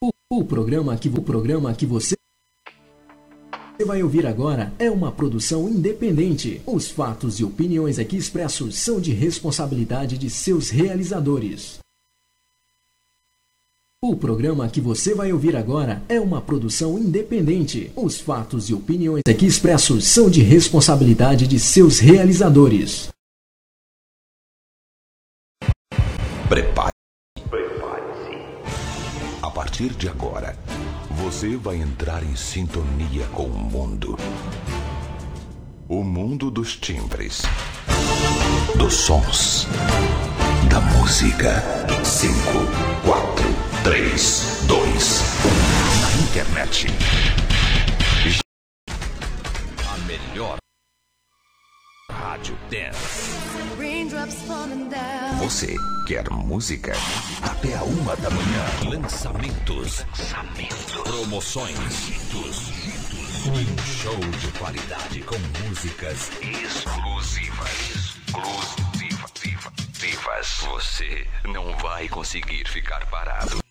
O, o programa que o programa que você vai ouvir agora é uma produção independente. Os fatos e opiniões aqui expressos são de responsabilidade de seus realizadores. O programa que você vai ouvir agora é uma produção independente. Os fatos e opiniões aqui expressos são de responsabilidade de seus realizadores. Prepare. Partir de agora, você vai entrar em sintonia com o mundo. O mundo dos timbres, dos sons, da música. 5, 4, 3, 2, 1. Na internet. A melhor rádio dance. Você quer música? Até a uma da manhã. Lançamentos. Lançamentos. Promoções. Um show de qualidade com músicas exclusivas. Exclusivas. Você não vai conseguir ficar parado.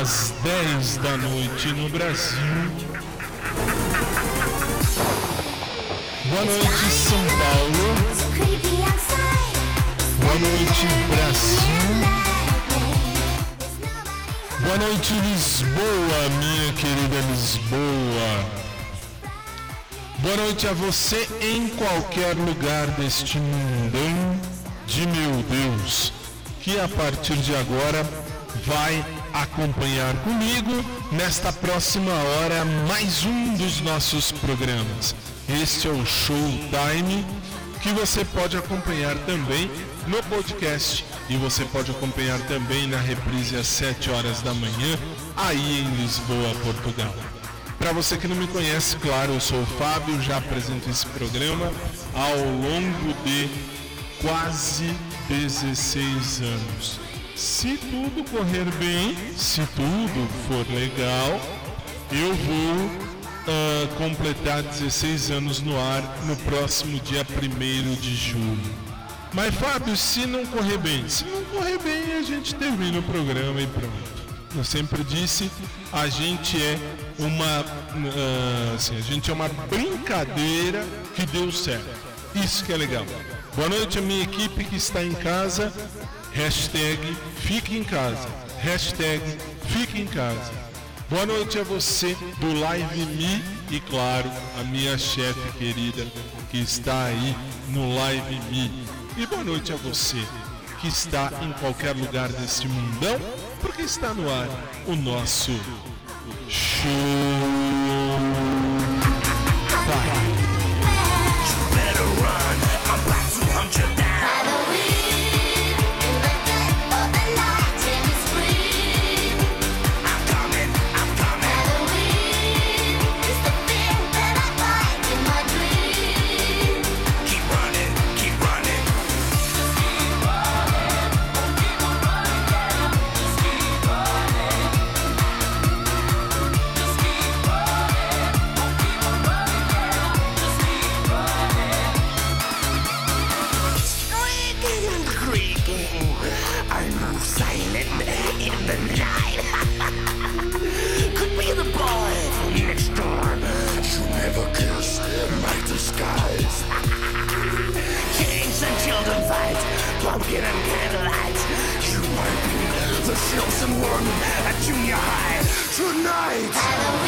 Às 10 da noite no Brasil. Boa noite, São Paulo. Boa noite, Brasil. Boa noite, Lisboa, minha querida Lisboa. Boa noite a você em qualquer lugar deste mundão de meu Deus, que a partir de agora vai acompanhar comigo nesta próxima hora mais um dos nossos programas. Este é o Showtime que você pode acompanhar também no podcast e você pode acompanhar também na reprise às 7 horas da manhã aí em Lisboa, Portugal. Para você que não me conhece, claro, eu sou o Fábio, já apresento esse programa ao longo de quase 16 anos. Se tudo correr bem, se tudo for legal, eu vou ah, completar 16 anos no ar no próximo dia 1 de julho. Mas Fábio, se não correr bem, se não correr bem, a gente termina o programa e pronto. Eu sempre disse, a gente é uma, ah, assim, a gente é uma brincadeira que deu certo. Isso que é legal. Boa noite a minha equipe que está em casa. Hashtag fique em casa. Hashtag fique em casa. Boa noite a você do Live Me e claro, a minha chefe querida que está aí no Live Me. E boa noite a você que está em qualquer lugar deste mundão, porque está no ar o nosso show. night!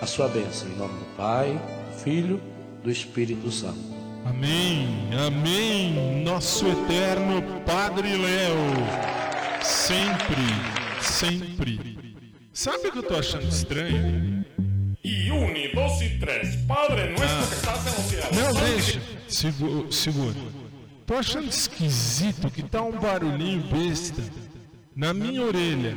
a sua bênção, em nome do Pai, do Filho, do Espírito Santo. Amém, amém, nosso eterno Padre Léo, sempre, sempre. Sabe o que eu tô achando estranho? Y un, y dos, y tres. Padre nuestro que estás en los cielos. Não, deixa, segura, segura. Tô achando esquisito que tá um barulhinho besta na minha orelha.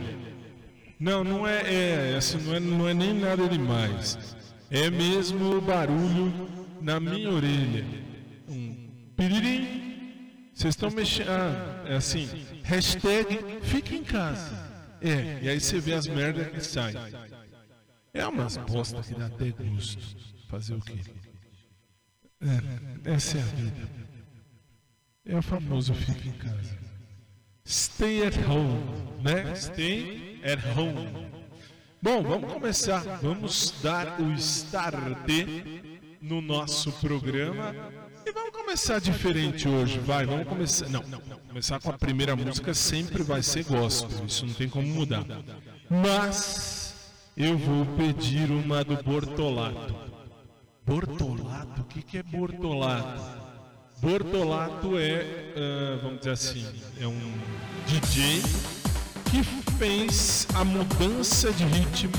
Não, não é, é assim, não é, não é nem nada demais. É mesmo o barulho na minha orelha. Um piririm. Vocês estão mexendo. Ah, é assim. Hashtag fica em casa. É, e aí você vê as merdas que saem. É umas bosta que dá até gosto. Fazer o quê? É, essa é a vida. É o famoso fica em casa. Stay at home, né? Stay at home. Bom, vamos começar. Vamos dar o start no nosso programa. E vamos começar diferente hoje, vai. Vamos começar. Não. Começar com a primeira música sempre vai ser gospel. Isso não tem como mudar. Mas eu vou pedir uma do Bortolato. Bortolato? O que, que é Bortolato? Bortolato é, ah, vamos dizer assim, é um DJ que fez a mudança de ritmo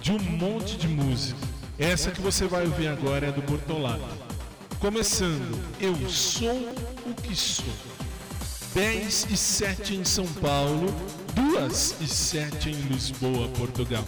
de um monte de música. Essa que você vai ouvir agora é do Bortolato. Começando, eu sou o que sou. 10 e 7 em São Paulo, 2 e 7 em Lisboa, Portugal.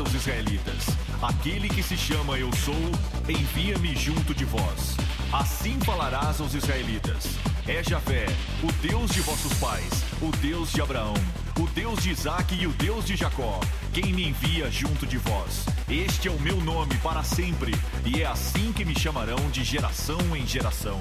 Aos israelitas: Aquele que se chama Eu sou, envia-me junto de vós. Assim falarás aos israelitas: É Javé, o Deus de vossos pais, o Deus de Abraão, o Deus de Isaque e o Deus de Jacó, quem me envia junto de vós. Este é o meu nome para sempre, e é assim que me chamarão de geração em geração.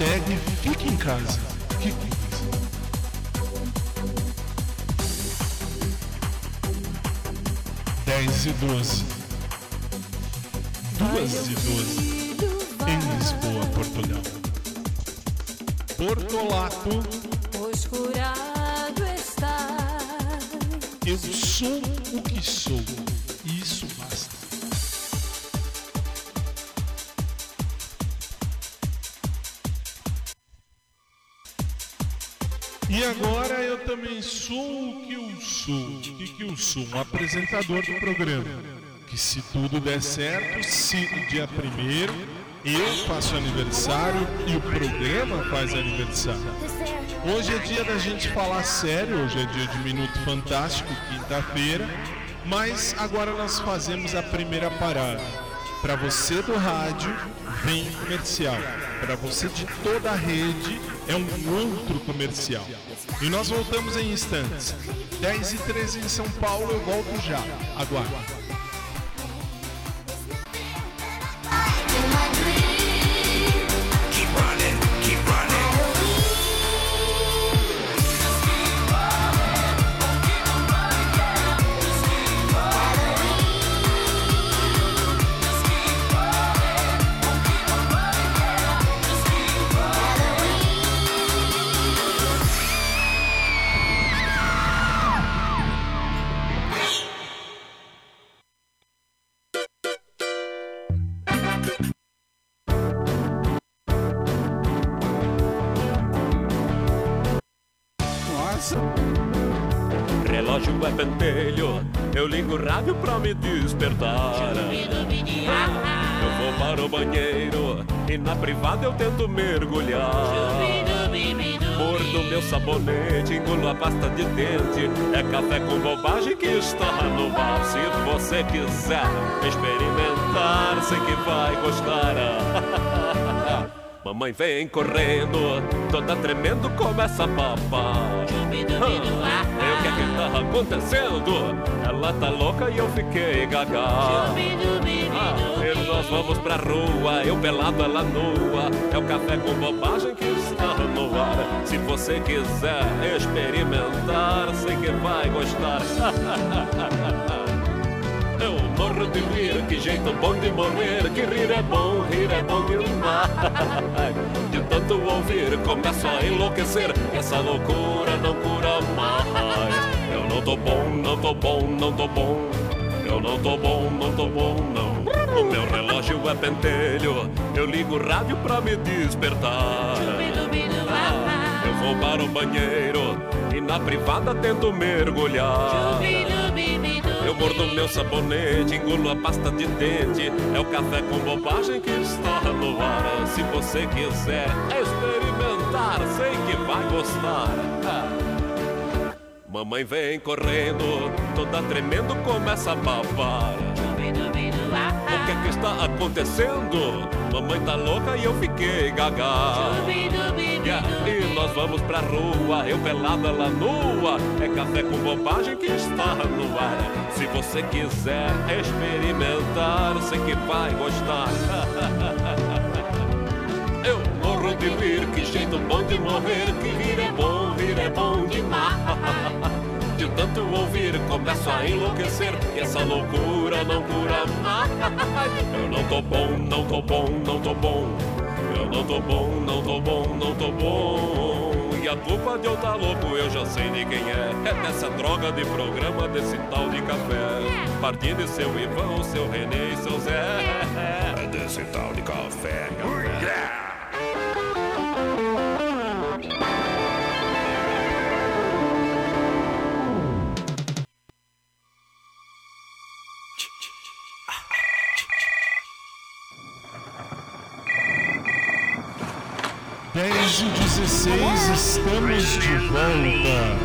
Hashtag fique em casa. Dez e doze. Duas e doze. Em Lisboa, Portugal. Portolato, Pois curado está. eu sou o que sou. Que, que eu sou? Um apresentador do programa. Que se tudo der certo, se no dia primeiro eu faço aniversário e o programa faz aniversário. Hoje é dia da gente falar sério, hoje é dia de Minuto Fantástico, quinta-feira, mas agora nós fazemos a primeira parada. Para você do rádio, vem comercial. Para você de toda a rede, é um outro comercial. E nós voltamos em instantes. 10 e 13 em São Paulo, eu volto já. Aguarde. Café com bobagem que está no bar. Se você quiser experimentar, sei que vai gostar. Mamãe vem correndo, toda tremendo, começa a papar. Ah, o que é que tá acontecendo? Ela tá louca e eu fiquei gaga. Ah, e nós vamos pra rua, eu pelado, ela nua. É o café com bobagem que no ar. Se você quiser experimentar, sei que vai gostar. Eu morro de rir, que jeito bom de morrer. Que rir é bom, rir é bom demais. De tanto ouvir, começo a enlouquecer. Essa loucura não cura mais. Eu não tô bom, não tô bom, não tô bom. Eu não tô bom, não tô bom, não. O meu relógio é pentelho. Eu ligo o rádio pra me despertar vou para o banheiro E na privada tento mergulhar eu mordo meu sabonete, engulo a pasta de dente. É o café com bobagem que está no ar. Se você quiser experimentar, sei que vai gostar. Ah. Mamãe vem correndo, toda tremendo, começa a babar. O que é que está acontecendo? Mamãe tá louca e eu fiquei gaga. Yeah, E nós vamos pra rua, eu pelada, ela nua. É café com bobagem que está no ar. Se você quiser experimentar, sei que vai gostar. Eu morro de rir, que jeito bom de morrer. Que rir é bom, rir é bom demais. De tanto ouvir, começo a enlouquecer. E essa loucura não cura mais. Eu não tô bom, não tô bom, não tô bom. Eu não tô bom, não tô bom, não tô bom. E a culpa de eu tá louco eu já sei de quem é. É dessa droga de programa, desse tal de café. Partindo seu Ivan, seu Renê e seu Zé. É desse tal de café. Dez 16, estamos de volta.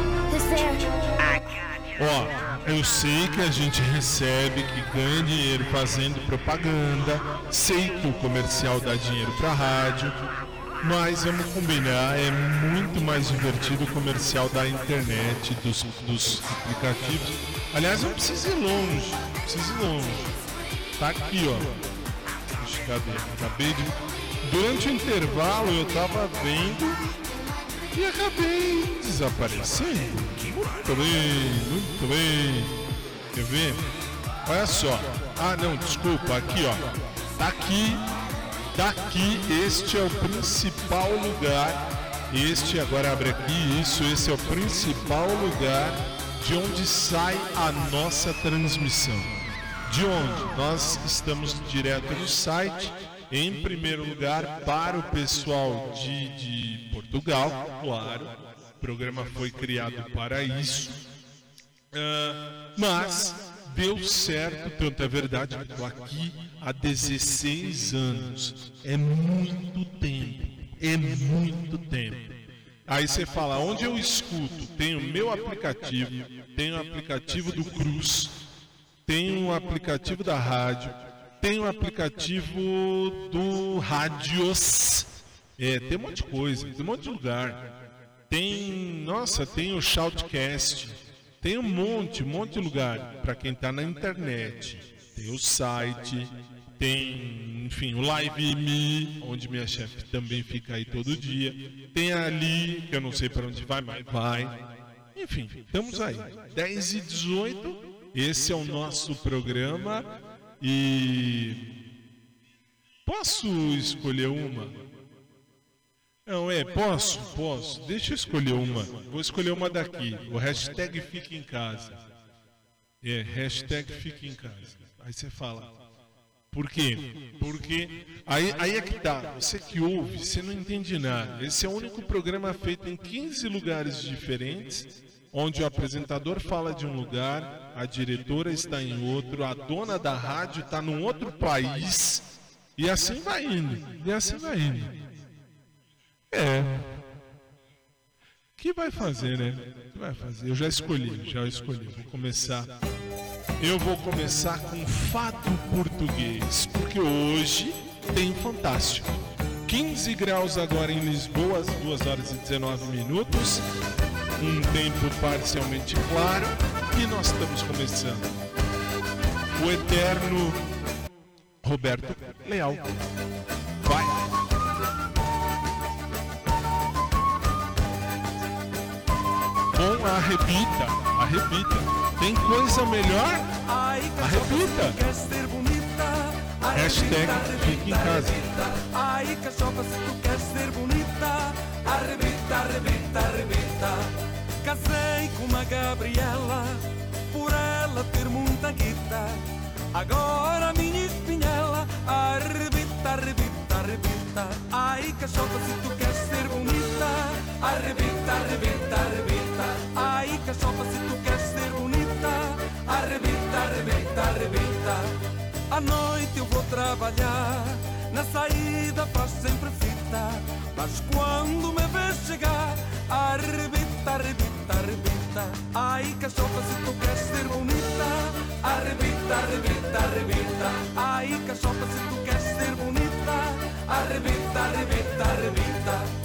Ó, eu sei que a gente recebe, que ganha dinheiro fazendo propaganda, sei que o comercial dá dinheiro pra rádio, mas vamos combinar, é muito mais divertido o comercial da internet, dos, dos aplicativos. Aliás, não precisa ir longe, não precisa ir longe. Tá aqui, ó. Cadê? Acabei de. Durante o intervalo eu tava vendo e acabei desaparecendo. Muito bem, muito bem. Quer ver? Olha só. Ah, não, desculpa. Aqui, ó. Tá aqui. Daqui, este é o principal lugar. Este, agora abre aqui. Isso, esse é o principal lugar de onde sai a nossa transmissão. De onde? Nós estamos direto no site. Em primeiro lugar, para o pessoal de, de Portugal, claro. O programa foi criado para isso. Ah, mas deu certo, tanto é verdade estou aqui há 16 anos. É muito tempo. É muito tempo. Aí você fala, onde eu escuto? Tem o meu aplicativo, tem o aplicativo do Cruz, tem o aplicativo da rádio, tem o aplicativo do Rádios. É, tem um monte de coisa, tem um monte de lugar. Tem, nossa, tem o Shoutcast. Tem um monte, um monte de lugar para quem está na internet. Tem o site, tem, enfim, o Live Me, onde minha chefe também fica aí todo dia. Tem ali, que eu não sei para onde vai, mas vai. Enfim, estamos aí. 10 e 18, esse é o nosso programa. E posso escolher uma? Não, é, posso, posso. Deixa eu escolher uma. Vou escolher uma daqui. O hashtag fica em casa. É, hashtag fica em casa. Aí você fala. Por quê? Porque aí, aí é que tá. Você que ouve, você não entende nada. Esse é o único programa feito em 15 lugares diferentes, onde o apresentador fala de um lugar, a diretora está em outro, a dona da rádio está num outro país, e assim vai indo. E assim vai indo. É. que vai fazer, né? que vai fazer? Eu já escolhi, já escolhi. Vou começar. Eu vou começar com fato português, porque hoje tem fantástico. 15 graus agora em Lisboa, às 2 horas e 19 minutos. Um tempo parcialmente claro e nós estamos começando. O eterno Roberto Leal. Vai! Bom, arrebita, arrebita. Tem coisa melhor? Ser bonita? Hashtag fique em casa. Ai, cachopa, se tu queres ser bonita, arrebita, arrebita, arrebita. Casei com uma Gabriela, por ela ter muita guita. Agora a minha espinhela, arrebita, arrebita, arrebita. Ai, cachopa, se tu queres ser bonita, arrebita, arrebita, arrebita. Ai, cachopa, se tu queres ser bonita, arrebita, arrebita, arrebita. À noite eu vou trabalhar, na saída faz sempre fita. Mas quando me vês chegar, arrebita, arrebita, arrebita. Ai, cachopa, se tu queres ser bonita, arrebita, arrebita, arrebita. Ai, cachopa, se tu queres ser bonita, arrebita, arrebita, arrebita.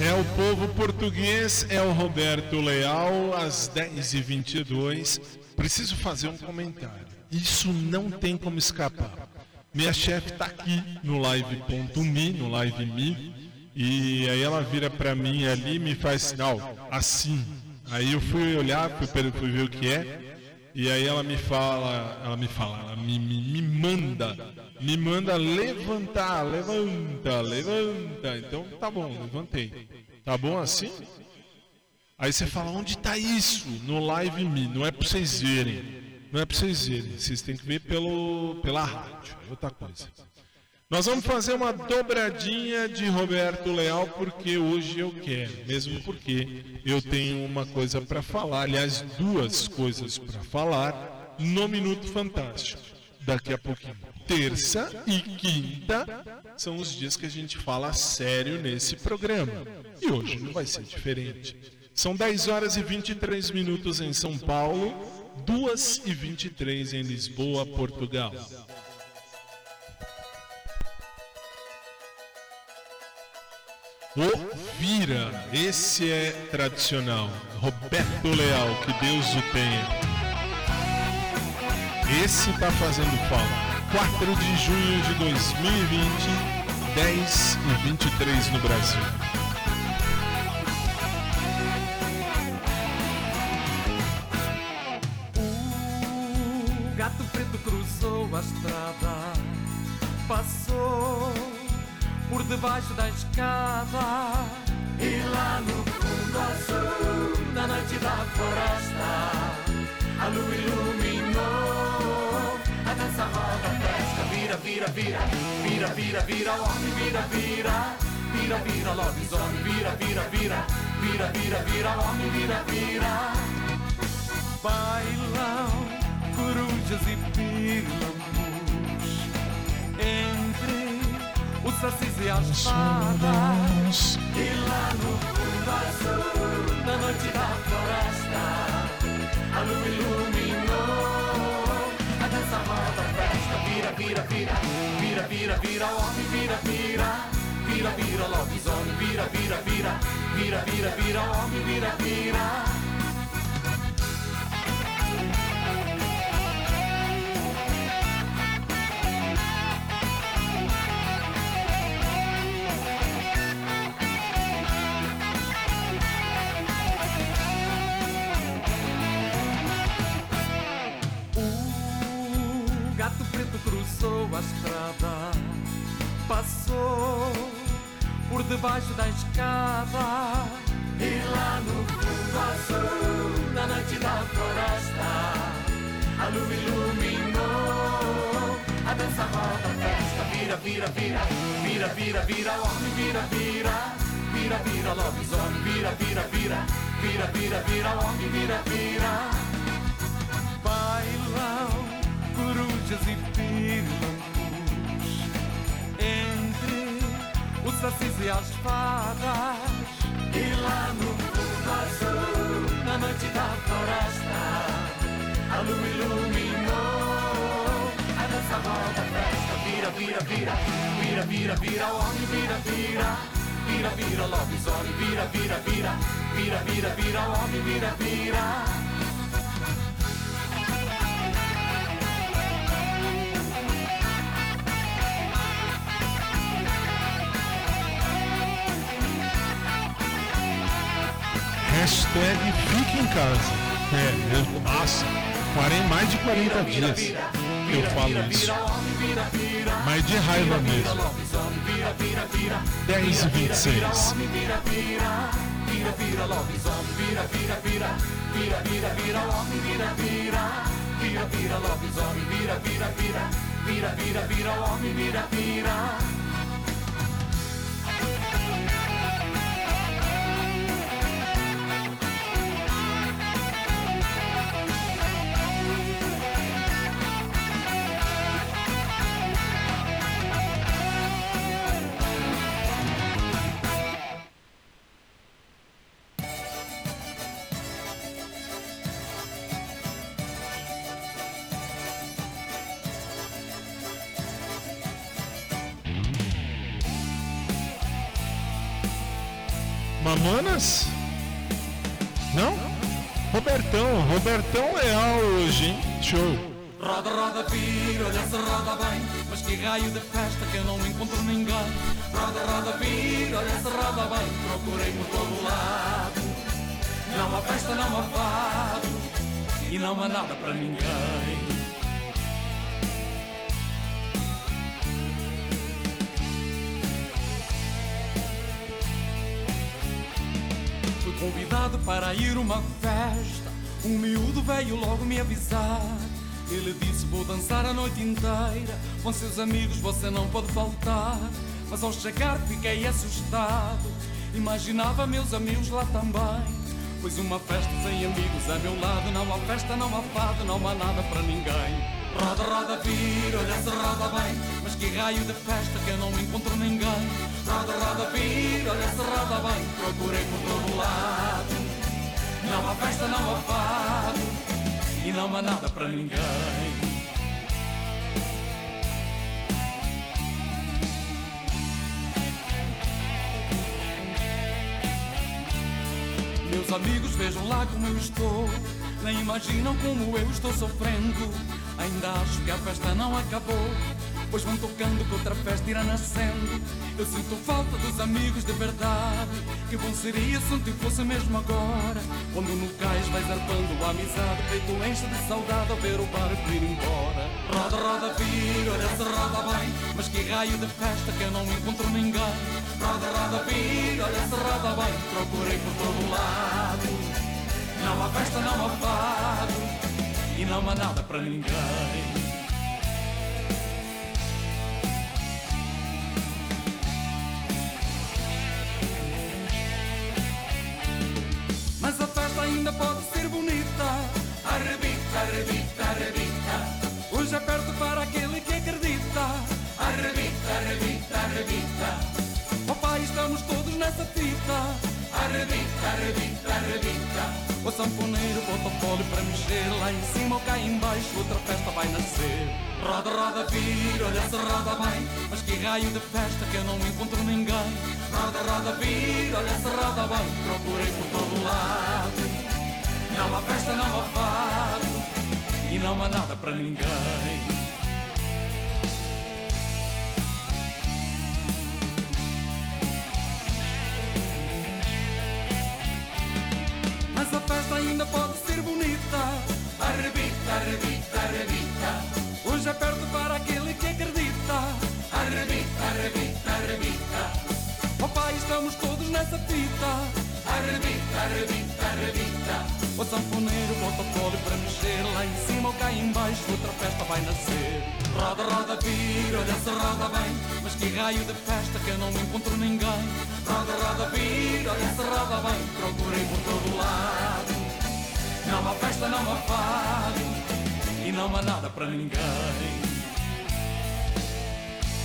É o povo português, é o Roberto Leal, às 10h22. Preciso fazer um comentário. Isso não tem como escapar. Minha chefe está aqui no live.me, no live me, e aí ela vira para mim ali e me faz sinal, assim. Aí eu fui olhar, fui ver o que é, e aí ela me fala, ela me fala, ela me, me, me manda, me manda levantar, levanta, levanta. Então tá bom, levantei. Tá bom assim? Aí você fala, onde tá isso? No live me, não é pra vocês verem. Não é pra vocês verem, vocês têm que ver pelo, pela rádio, é outra coisa. Nós vamos fazer uma dobradinha de Roberto Leal porque hoje eu quero, mesmo porque eu tenho uma coisa para falar, aliás, duas coisas para falar no Minuto Fantástico. Daqui a pouquinho. Terça e quinta são os dias que a gente fala sério nesse programa. E hoje não vai ser diferente. São 10 horas e 23 minutos em São Paulo, 2 e 23 em Lisboa, Portugal. O Vira, esse é tradicional. Roberto Leal, que Deus o tenha. Esse tá fazendo falta. 4 de junho de 2020, 10 e 23 no Brasil. O gato preto cruzou a estrada, passou por debaixo da escada. E lá no fundo azul da noite da floresta, a lua iluminou a dança roda. Vira, vira, vira, vira, vira, vira, homem, vira, vira. vira, vira, lobisomem, vira, vira, vira, vira, vira, vira, homem, vira, vira. Bailam corujas e pirilampus entre o sacis e as fadas. E lá no fundo azul, na noite da floresta, vira, homem, vira, vira. Vira, vira, lobisomem, vira, vira, vira, vira, vira, vira, homem, vira, vira. O gato preto cruzou a estrada, debaixo da escada. E lá no fundo azul, na noite da floresta, a lua iluminou a dança roda a festa. Vira, vira, vira, vira, vira, vira, homem, vira, vira, vira, vira, lobisomem, vira, vira, vira, vira, vira, vira, homem, vira, vira. Bailam corujas e pirilampus o sacis e as fadas. E lá no fundo azul, na noite da floresta, a lua iluminou a dança roda a festa. Vira, vira, vira, vira, vira, vira, homem, vira, vira. Vira, vira, lobisomem, vira, vira, vira, vira, vira, vira, homem, vira, vira. Hashtag fique em casa. É, eu, nossa, parei mais de 40 dias que eu falo isso. Mas de raiva mesmo. 10 e 26. Vira, vira, vira, lobisomem, vira, vira, vira, vira, vira, vira, vira, vira, vira, vira, lobisomem, vira, vira, vira, vira, vira, vira, homem, vira, vira. Mamonas? Não? Robertão, Robertão Leal hoje, hein? Show. Roda, roda, vira, olha se roda bem Mas que raio de festa que eu não encontro ninguém Roda, roda, vira, olha se roda bem Procurei por todo lado Não há festa, não há fado E não há nada para ninguém convidado para ir uma festa. Um miúdo veio logo me avisar. Ele disse vou dançar a noite inteira. Com seus amigos você não pode faltar. Mas ao chegar fiquei assustado. Imaginava meus amigos lá também. Pois uma festa sem amigos a meu lado Não há festa, não há fado, não há nada para ninguém Roda, roda, vira, olha se roda bem. Mas que raio de festa que eu não encontro ninguém. Roda, roda, vira, olha se roda bem. Procurei por todo lado. Não há festa, não há fado. E não há nada para ninguém. Meus amigos vejam lá como eu estou. Nem imaginam como eu estou sofrendo Ainda acho que a festa não acabou Pois vão tocando que outra festa irá nascendo. Eu sinto falta dos amigos de verdade Que bom seria se tipo fosse mesmo agora. Quando no cais vais arpando a amizade Peito enche de saudade ao ver o barco ir embora. Roda, roda, vira, olha se roda bem Mas que raio de festa que eu não encontro ninguém. Roda, roda, vira, olha se roda bem Procurei por todo lado. Não há festa, não há fado e não há nada para ninguém. Mas a festa ainda pode ser bonita. Arrebita, arrebita, arrebita. Hoje é perto para aquele que acredita. Arrebita, arrebita, arrebita. Papai, estamos todos nessa fita. Arrebita, arrebita, arrebita. O sanfoneiro bota o para mexer Lá em cima ou cá em baixo outra festa vai nascer. Roda, roda, vira, olha se roda bem Mas que raio de festa que eu não encontro ninguém. Roda, roda, vira, olha se roda bem Procurei por todo lado. Não há festa, não há fado E não há nada para ninguém estamos todos nessa fita. Arrebita, arrebita, arrebita. O sanfoneiro bota o pole para mexer. Lá em cima ou cá em baixo outra festa vai nascer. Roda, roda, vira, olha se roda bem. Mas que raio de festa que eu não encontro ninguém. Roda, roda, vira, olha se roda bem. Procurei por todo lado. Não há festa, não há fado. E não há nada para ninguém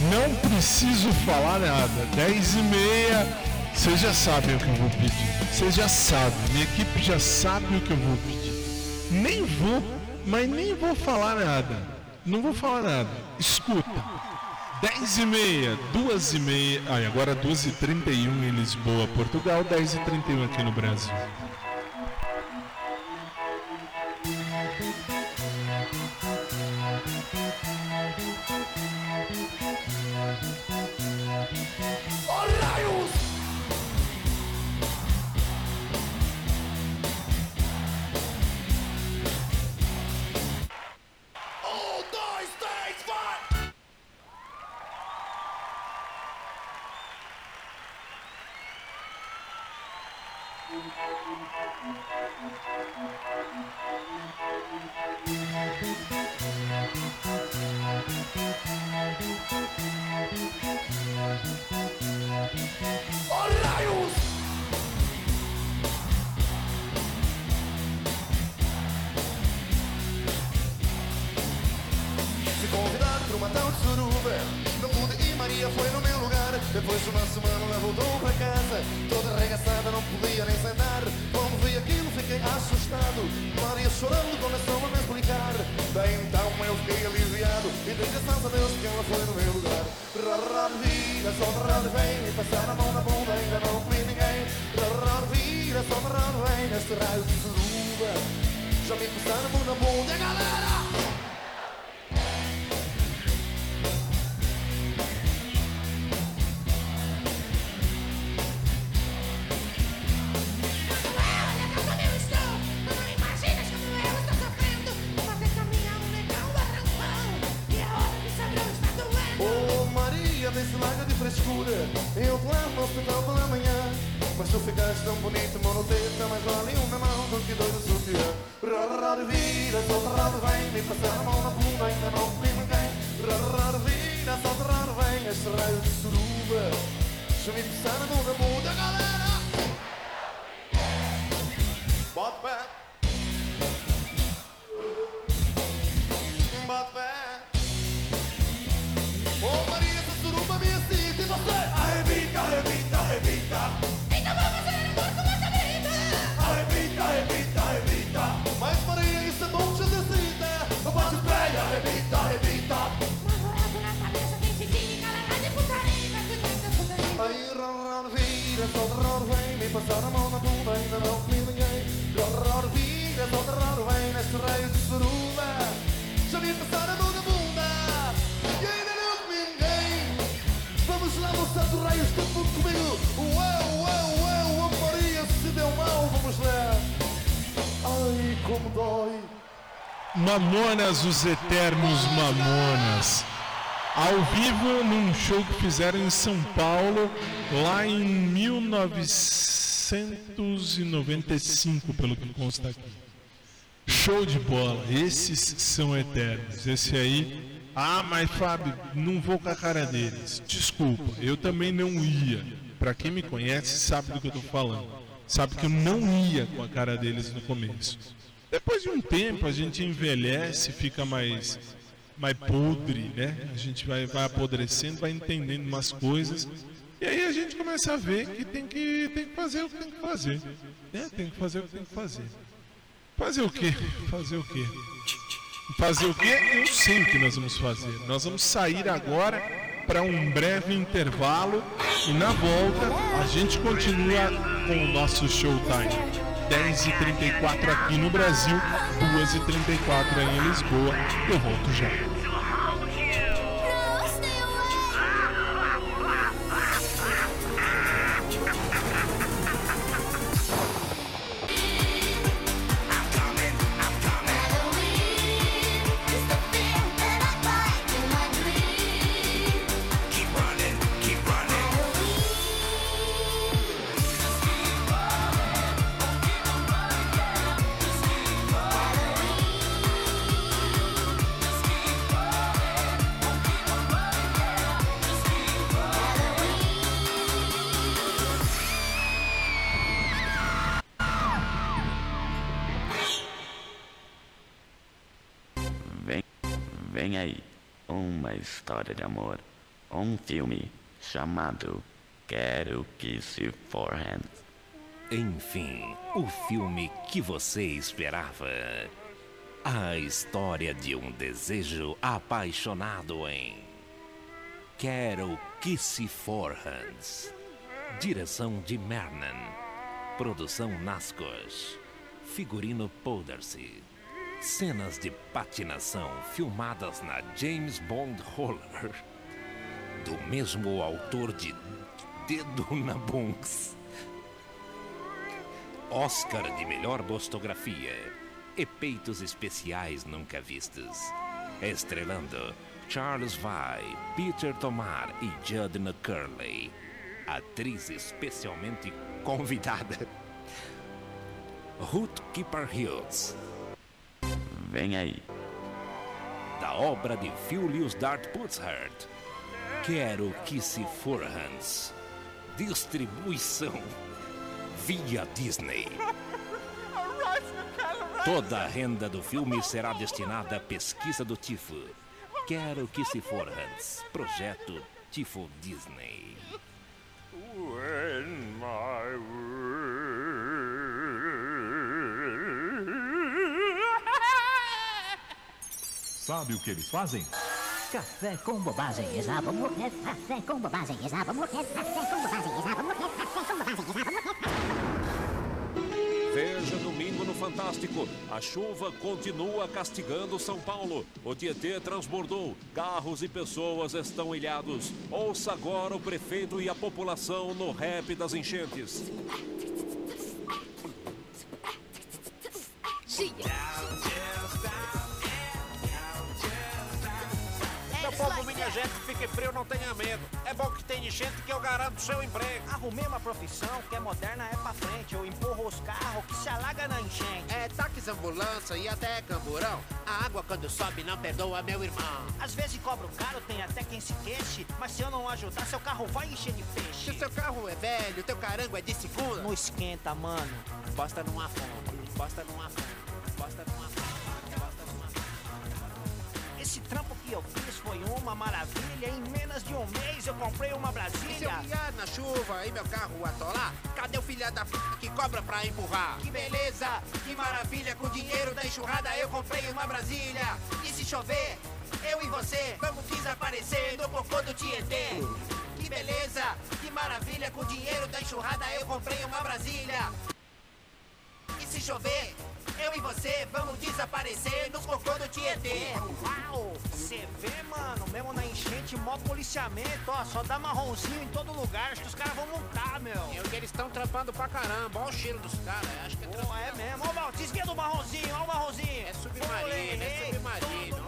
Não preciso falar nada. 10 e meia. Vocês já sabem o que eu vou pedir. Vocês já sabem. Minha equipe já sabe o que eu vou pedir. Nem vou, mas nem vou falar nada. Não vou falar nada. Escuta. 10 e meia, 2 e meia. Ah, agora 12 e 31 em Lisboa, Portugal. 10 e 31 aqui no Brasil. Convidado para uma de suruba Não pude ir, Maria foi no Depois de uma semana ela voltou para casa Toda arregaçada, não podia nem sentar Quando vi aquilo fiquei assustado. Maria chorando começou a me explicar. Daí então eu fiquei aliviado E dei graças a Deus que ela foi no meu lugar. Rarra de vida, só de raro vem E passar a mão na bunda ainda não comi ninguém. Rarra de vida, só de raro vem Neste raio de suruba. Já me passaram a mão na bunda galera rara, vem Me passar a mão na bunda, ainda não comi ninguém Rara, rara, vira, solta, rara, vem Este raio de suruba Mamonas, os eternos Mamonas. Ao vivo num show que fizeram em São Paulo, lá em 1995, pelo que consta aqui. Show de bola, esses são eternos. Esse aí, ah, mas Fábio, não vou com a cara deles. Desculpa, eu também não ia. Pra quem me conhece, sabe do que eu tô falando. sabe que eu não ia com a cara deles no começo. Depois de um tempo a gente envelhece, fica mais mais podre, né? A gente vai, vai apodrecendo, vai entendendo umas coisas. E aí a gente começa a ver que tem que, tem que fazer o que tem que fazer. Né? Tem que fazer o que tem que fazer. Fazer o quê? Fazer o quê? Fazer o quê? Eu sei o que nós vamos fazer. Nós vamos sair agora para um breve intervalo e na volta a gente continua com o nosso showtime. 10h34 aqui no Brasil, 2h34 aí em Lisboa. Eu volto já. Chamado Quero que se forren. Enfim, o filme que você esperava. A história de um desejo apaixonado em Quero que se forhans. Direção de Mernan. Produção Nascos. Figurino Poderse. Cenas de patinação filmadas na James Bond Roller. Do mesmo autor de Dedo na Bunks. Oscar de melhor bostografia. Efeitos especiais nunca vistos. Estrelando Charles Vai, Peter Tomar e Judna Curley. Atriz especialmente convidada. Ruth Keeper Hills. Vem aí. Da obra de Julius Dart Putzhart. Quero que se forhans. Distribuição via Disney. Toda a renda do filme será destinada à pesquisa do Tifo. Quero que se forhans. Projeto Tifo Disney. When my Sabe o que eles fazem? Café com bobagem, exato. Café com bobagem, exato. Café com bobagem, exato. Café com bobagem. Veja domingo no Fantástico. A chuva continua castigando São Paulo. O Tietê transbordou. Carros e pessoas estão ilhados. Ouça agora o prefeito e a população no rap das enchentes. Gente, fique frio, não tenha medo. É bom que tem enchente que eu garanto seu emprego. Arrumei uma profissão que é moderna, é pra frente. Eu empurro os carros que se alaga na enchente. É táxi, ambulância e até camburão. A água quando sobe não perdoa, meu irmão. Às vezes cobro caro, tem até quem se queixe. Mas se eu não ajudar, seu carro vai encher de peixe. Se seu carro é velho, teu carango é de segunda. Não esquenta, mano. Bosta numa fonte, bosta numa fonte, bosta numa fonte, bosta numa fonte. Esse trampo que eu fiz foi uma maravilha. Em menos de um mês eu comprei uma E se eu Brasília. guiar na chuva e meu carro atolar, cadê o filho da f que cobra pra empurrar? Que beleza, que maravilha, com o dinheiro da enxurrada eu comprei uma Brasília. E se chover, eu e você vamos desaparecer no cocô do Tietê. Que beleza, que maravilha, com o dinheiro da enxurrada eu comprei uma Brasília. E se chover, eu e você vamos desaparecer no cocô do Tietê. Uau! Você vê, mano, mesmo na enchente, mó policiamento, ó, só dá marronzinho em todo lugar, acho que os caras vão montar, meu. É o que eles estão trampando pra caramba, olha o cheiro dos caras, acho que é Pô, é mesmo, ó o Baltisquinha do marronzinho, ó o marronzinho. É submarino, é submarino.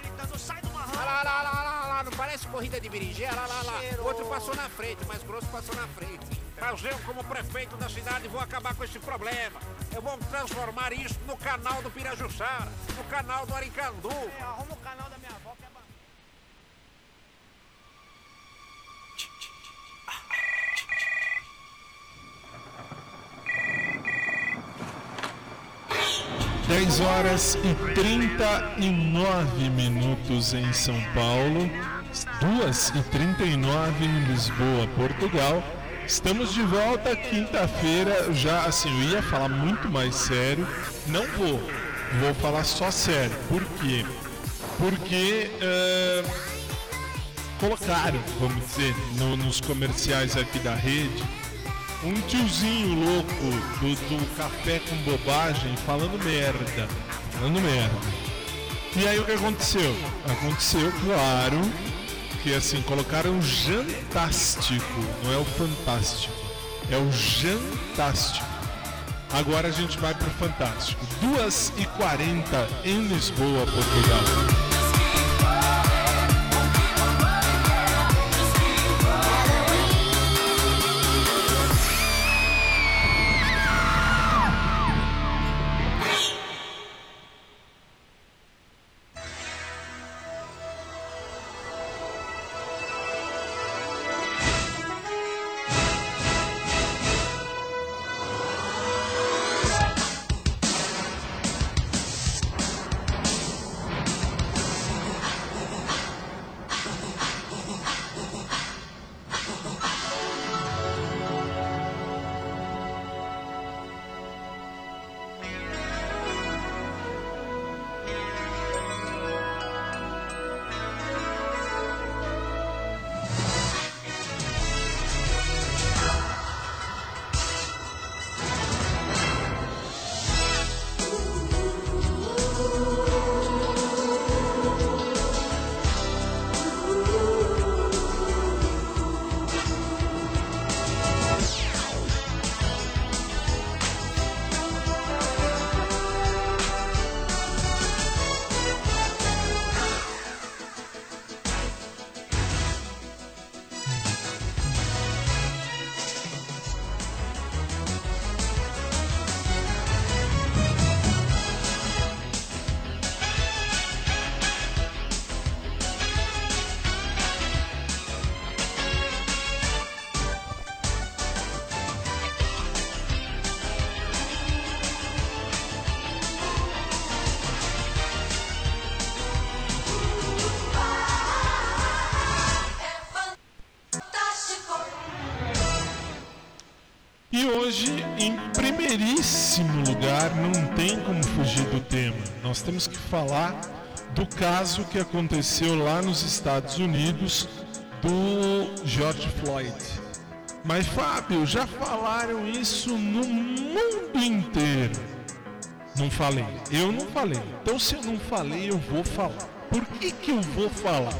Gritando, sai do marrom. Olha lá, lá, lá, lá, lá, não parece corrida de berinjela? Lá, lá, lá. Cheiro. O outro passou na frente, o mais grosso passou na frente. Mas eu, como prefeito da cidade, vou acabar com esse problema. Eu vou transformar isso no canal do Pirajussara, no canal do Aricandu. É, arruma o canal da minha avó que é bandido. Dez horas e 39 minutos em São Paulo, duas e 39 em Lisboa, Portugal. Estamos de volta quinta-feira. Já assim, eu ia falar muito mais sério. Não vou, vou falar só sério. Por quê? Porque eh, colocaram, vamos dizer, no- nos comerciais aqui da rede, um tiozinho louco do, do café com bobagem falando merda. Falando merda. E aí o que aconteceu? Aconteceu, claro, que assim, colocaram jantástico, não é o fantástico, é o jantástico. Agora a gente vai pro Fantástico. 2h40 em Lisboa, Portugal. Fugir do tema. Nós temos que falar do caso que aconteceu lá nos Estados Unidos do George Floyd. Mas Fábio, já falaram isso no mundo inteiro. Não falei. Eu não falei. Então se eu não falei, eu vou falar. Por que que eu vou falar?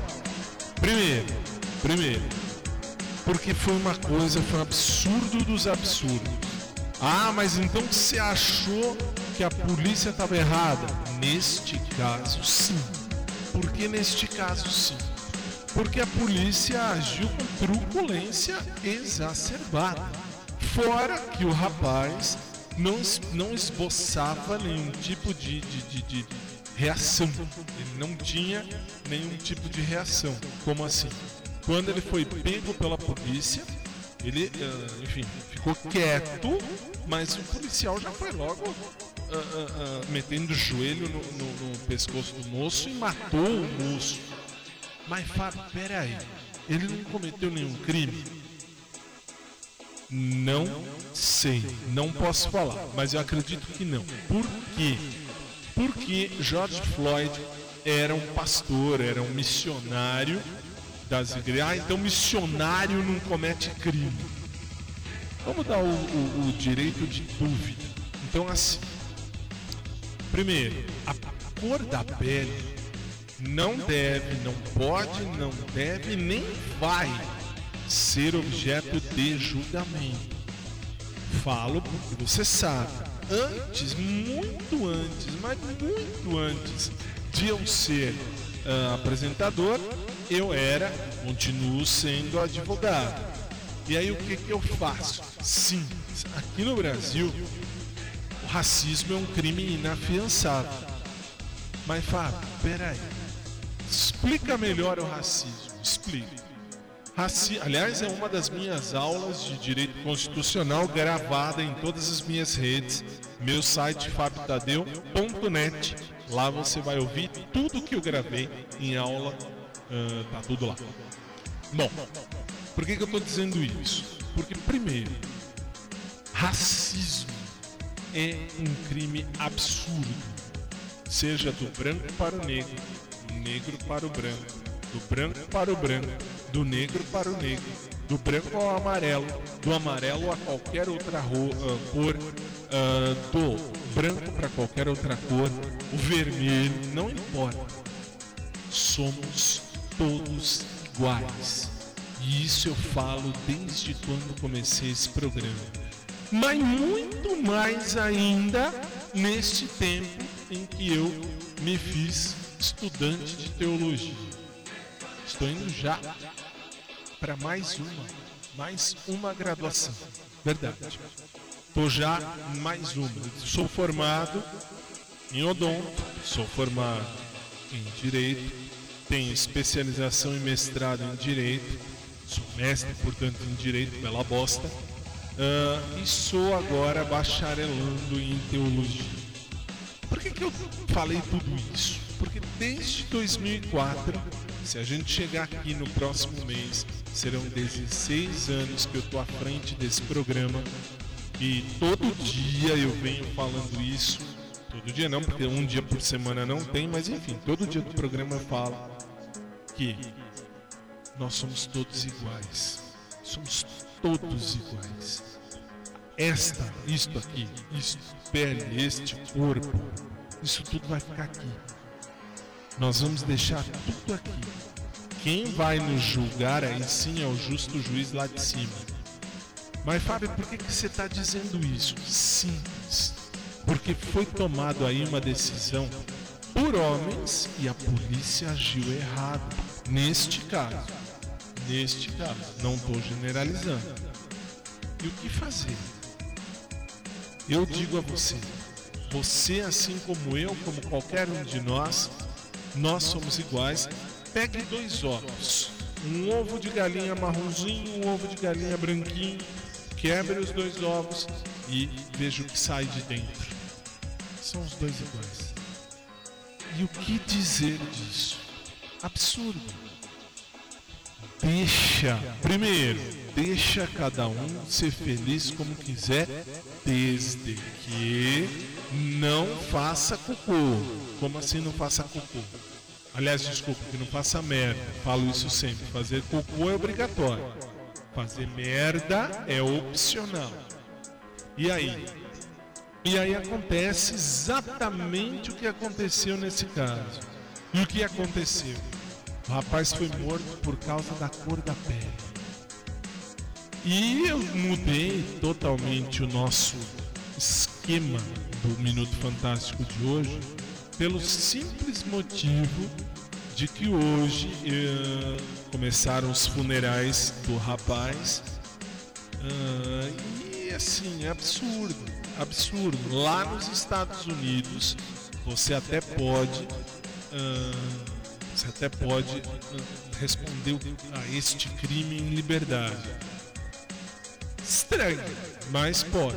Primeiro, primeiro, porque foi uma coisa, foi um absurdo dos absurdos. Ah, mas então você achou que a polícia estava errada? Neste caso, sim. Por que neste caso, sim? Porque a polícia agiu com truculência exacerbada. Fora que o rapaz não, não esboçava nenhum tipo de, de, de- de reação. Ele não tinha nenhum tipo de reação. Como assim? Quando ele foi pego pela polícia, ele, ah, enfim, ficou quieto, mas o policial já foi logo ah, metendo o joelho no, no- no pescoço do moço e matou o moço. Mas Fábio, peraí, ele não cometeu nenhum crime? Não sei, não posso falar, mas eu acredito que não. Por quê? Porque George Floyd era um pastor, era um missionário das igrejas. Ah, então missionário não comete crime. Vamos dar o, o- o direito de dúvida. Então, assim, primeiro, a cor da pele não deve, não pode, não deve, nem vai ser objeto de julgamento. Falo porque você sabe, antes, muito antes, mas muito antes de eu ser ah, apresentador, eu era, continuo sendo advogado. E aí o que, que eu faço? Sim, aqui no Brasil, o racismo é um crime inafiançável. Mas Fábio, peraí. Explica melhor o racismo. Explica. Raci... Aliás, é uma das minhas aulas de direito constitucional gravada em todas as minhas redes. Meu site fabtadeu.net. Lá você vai ouvir tudo que eu gravei em aula. ah, tá tudo lá. Bom, por que, que eu estou dizendo isso? Porque, primeiro, racismo é um crime absurdo. Seja do branco para o negro, do negro para o branco, do branco para o branco, do negro para o negro, do branco ao amarelo, do amarelo a qualquer outra ah, cor, ah, do branco para qualquer outra cor, o vermelho, não importa. Somos todos iguais. E isso eu falo desde quando comecei esse programa. Mas muito mais ainda neste tempo em que eu me fiz estudante de teologia. Estou indo já para mais uma, mais uma graduação. Verdade. Estou já mais uma. Sou formado em odonto, sou formado em direito, tenho especialização e mestrado em direito, sou mestre, portanto, em direito, bela bosta, ah, e sou agora bacharelando em teologia. Por que, que eu falei tudo isso? Porque desde 2004, se a gente chegar aqui no próximo mês, serão 16 anos que eu tô à frente desse programa e todo dia eu venho falando isso. Todo dia não, porque um dia por semana não tem, mas enfim, todo dia do programa eu falo que nós somos todos iguais. Somos todos iguais. Esta, isto aqui, isto, pele, este corpo, isso tudo vai ficar aqui. Nós vamos deixar tudo aqui. Quem vai nos julgar aí sim é o justo juiz lá de cima. Mas Fábio, por que, que você está dizendo isso? Simples. Porque foi tomado aí uma decisão por homens e a polícia agiu errado. Neste caso. Neste caso. Não estou generalizando. E o que fazer? Eu digo a você, você assim como eu, como qualquer um de nós, nós somos iguais. Pegue dois ovos, um ovo de galinha marronzinho, um ovo de galinha branquinho, quebre os dois ovos e veja o que sai de dentro. São os dois iguais. E o que dizer disso? Absurdo. Deixa, primeiro, deixa cada um ser feliz como quiser, desde que não faça cocô. Como assim não faça cocô? Aliás, desculpa, que não faça merda. Falo isso sempre. Fazer cocô é obrigatório. Fazer merda é opcional. E aí? E aí acontece exatamente o que aconteceu nesse caso. E o que aconteceu? O rapaz foi morto por causa da cor da pele. E eu mudei totalmente o nosso esquema do Minuto Fantástico de hoje pelo simples motivo de que hoje eh, começaram os funerais do rapaz ah, e assim é absurdo, absurdo. Lá nos Estados Unidos você até pode, ah, você até pode responder a este crime em liberdade. Estranho, mas pode.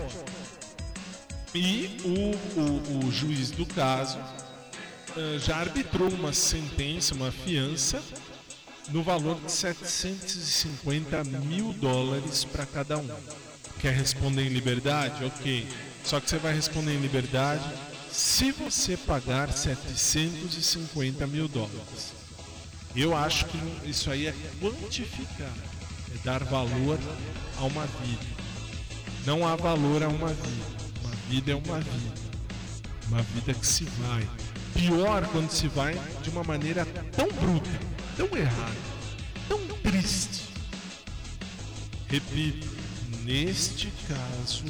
E o, o, o juiz do caso ah, já arbitrou uma sentença, uma fiança, no valor de 750 mil dólares para cada um. Quer responder em liberdade? Ok. Só que você vai responder em liberdade se você pagar 750 mil dólares. Eu acho que isso aí é quantificar, é dar valor a uma vida. Não há valor a uma vida. Uma vida é uma vida. Uma vida que se vai. Pior quando se vai de uma maneira tão bruta, tão errada, tão triste. Repito, neste caso,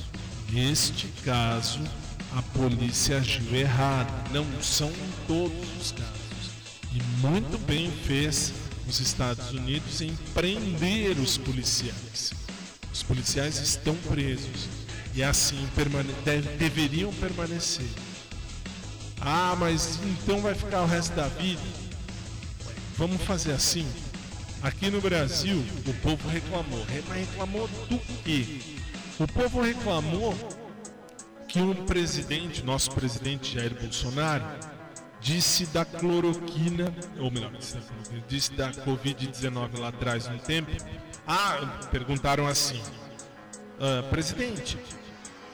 neste caso, a polícia agiu errado. Não são todos os casos. E muito bem fez os Estados Unidos em prender os policiais. Os policiais estão presos e assim permane deve- deveriam permanecer. Ah, mas então vai ficar o resto da vida? Vamos fazer assim? Aqui no Brasil, o povo reclamou. Re- Mas reclamou do quê? O povo reclamou que um presidente, nosso presidente Jair Bolsonaro, disse da cloroquina, ou melhor, disse da cloroquina, disse da Covid-19 lá atrás no tempo. Ah, perguntaram assim, "Ah, presidente,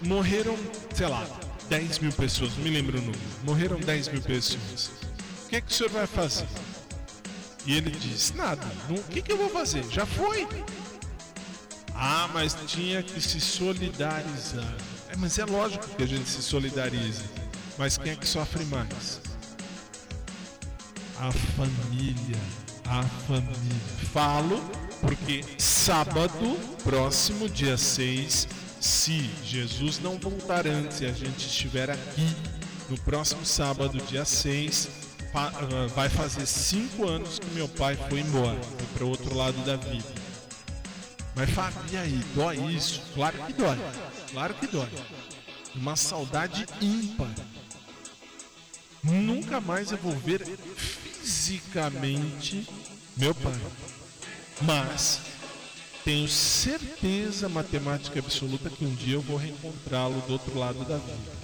morreram, sei lá, 10 mil pessoas, não me lembro o número, morreram 10 mil pessoas. O que, é que o senhor vai fazer? E ele disse, nada, o que, que eu vou fazer? Já foi. Ah, mas tinha que se solidarizar. É, mas é lógico que a gente se solidariza. Mas quem é que sofre mais? A família. A família. Falo porque sábado, próximo dia 6, se Jesus não voltar antes e a gente estiver aqui, no próximo sábado, dia 6, fa- ah, vai fazer cinco anos que meu pai foi embora, foi para o outro lado da vida. Mas Fábio, e aí, dói isso? Claro que dói. Claro que dói. Uma saudade ímpar. Nunca mais eu vou ver fisicamente meu pai. Mas tenho certeza matemática absoluta que um dia eu vou reencontrá-lo do outro lado da vida.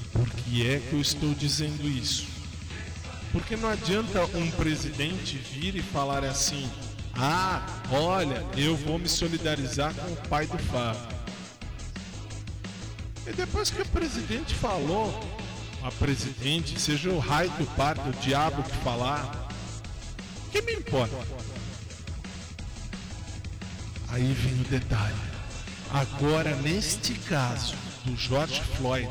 E por que é que eu estou dizendo isso? Porque não adianta um presidente vir e falar assim: ah, olha, eu vou me solidarizar com o pai do Fábio. E depois que o presidente falou, a presidente, seja o raio do par do diabo que falar, que me importa? Aí vem o detalhe. Agora, neste caso do George Floyd,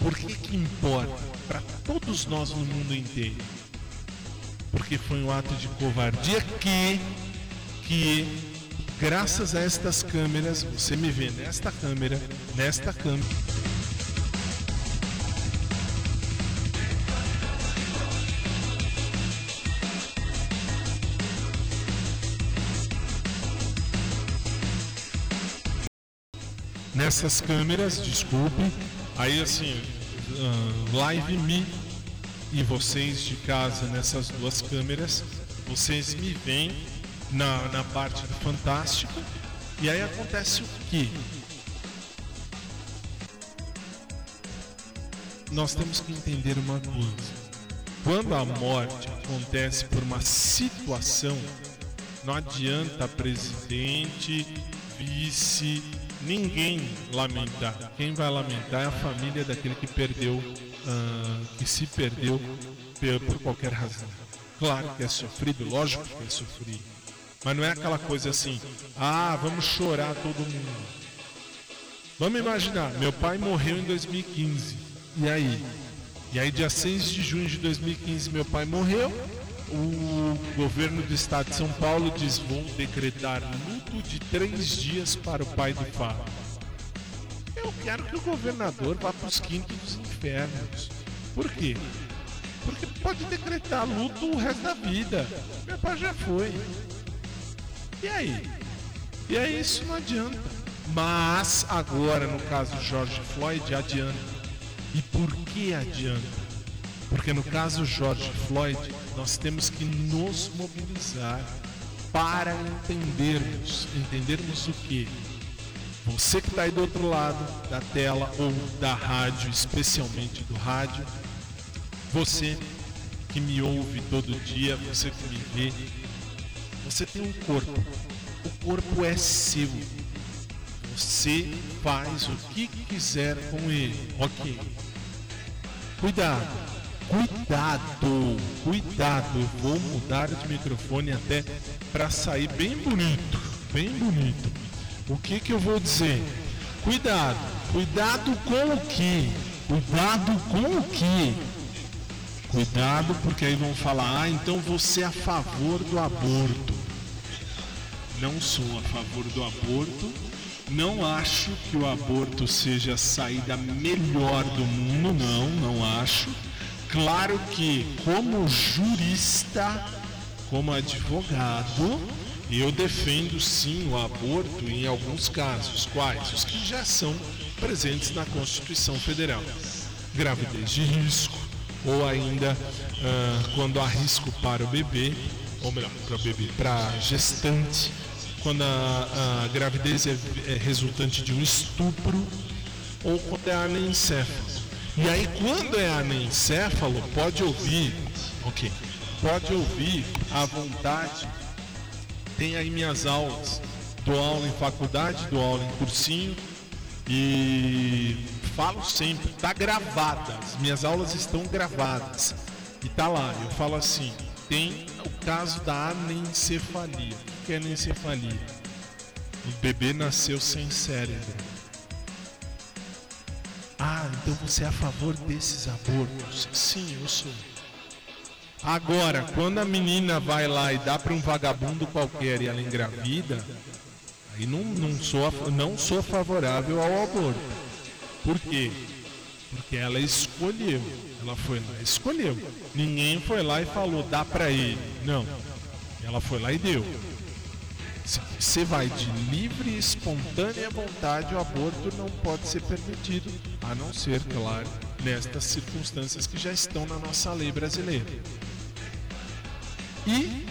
por que que importa para todos nós no mundo inteiro? Porque foi um ato de covardia que, que, graças a estas câmeras, você me vê nesta câmera, nesta câmera. Nessas câmeras, desculpe, aí assim, ah, live me e vocês de casa nessas duas câmeras, vocês me veem na, na parte do Fantástico. E aí acontece o quê? Nós temos que entender uma coisa. Quando a morte acontece por uma situação, não adianta presidente, vice, ninguém lamentar. Quem vai lamentar é a família daquele que perdeu, ah, que se perdeu pe- por qualquer razão. Claro que é sofrido, lógico que é sofrido. Mas não é aquela coisa assim, ah, vamos chorar todo mundo. Vamos imaginar, meu pai morreu em 2015. E aí? E aí, dia 6 de junho de 2015, meu pai morreu. O governo do estado de São Paulo diz: vou decretar luto de três dias para o pai do Fábio. Eu quero que o governador vá para os quintos dos infernos. Por quê? Porque pode decretar luto o resto da vida. Meu pai já foi. E aí? E aí isso não adianta. Mas agora, no caso George Floyd, adianta. E por que adianta? Porque no caso George Floyd, nós temos que nos mobilizar para entendermos. Entendermos o que? Você que está aí do outro lado da tela ou da rádio, especialmente do rádio, você que me ouve todo dia, você que me vê, você tem um corpo. O corpo é seu. Você faz o que quiser com ele. Ok. Cuidado. Cuidado. Cuidado. Eu vou mudar de microfone até para sair bem bonito. Bem bonito. O que que eu vou dizer? Cuidado. Cuidado com o que? Cuidado com o que? Cuidado, porque aí vão falar, ah, então você é a favor do aborto. Não sou a favor do aborto. Não acho que o aborto seja a saída melhor do mundo, não, não acho. Claro que, como jurista, como advogado, eu defendo sim o aborto em alguns casos. Quais? Os que já são presentes na Constituição Federal. Gravidez de risco, ou ainda ah, quando há risco para o bebê, ou melhor, para bebê, para gestante, quando a, a gravidez é, é resultante de um estupro ou quando é anencefalo. E aí, quando é anencefalo, pode ouvir, ok, pode ouvir à vontade. Tem aí minhas aulas, dou aula em faculdade, dou aula em cursinho e falo sempre, tá gravada, as minhas aulas estão gravadas. E tá lá, eu falo assim, tem o caso da anencefalia. O que é anencefalia? O bebê nasceu sem cérebro. Ah, então você é a favor desses abortos? Sim, eu sou. Agora, quando a menina vai lá e dá para um vagabundo qualquer e ela engravida, aí não, não, sou, não sou favorável ao aborto. Por quê? Porque ela escolheu. Ela foi lá escolheu. Ninguém foi lá e falou, dá pra ele. Não. Ela foi lá e deu. Você vai de livre e espontânea vontade, o aborto não pode ser permitido, a não ser, claro, nestas circunstâncias que já estão na nossa lei brasileira. E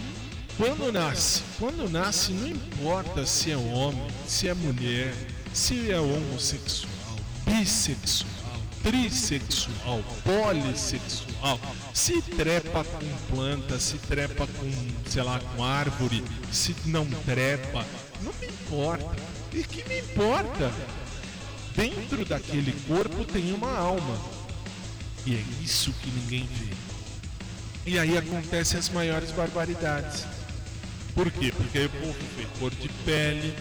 quando nasce? Quando nasce, não importa se é homem, se é mulher, se é homossexual, bissexual, trissexual, polissexual, se trepa com planta, se trepa com, sei lá, com árvore, se não trepa, não me importa. E que me importa? Dentro daquele corpo tem uma alma. E é isso que ninguém vê. E aí acontecem as maiores barbaridades. Por quê? Porque aí o povo vê cor de pele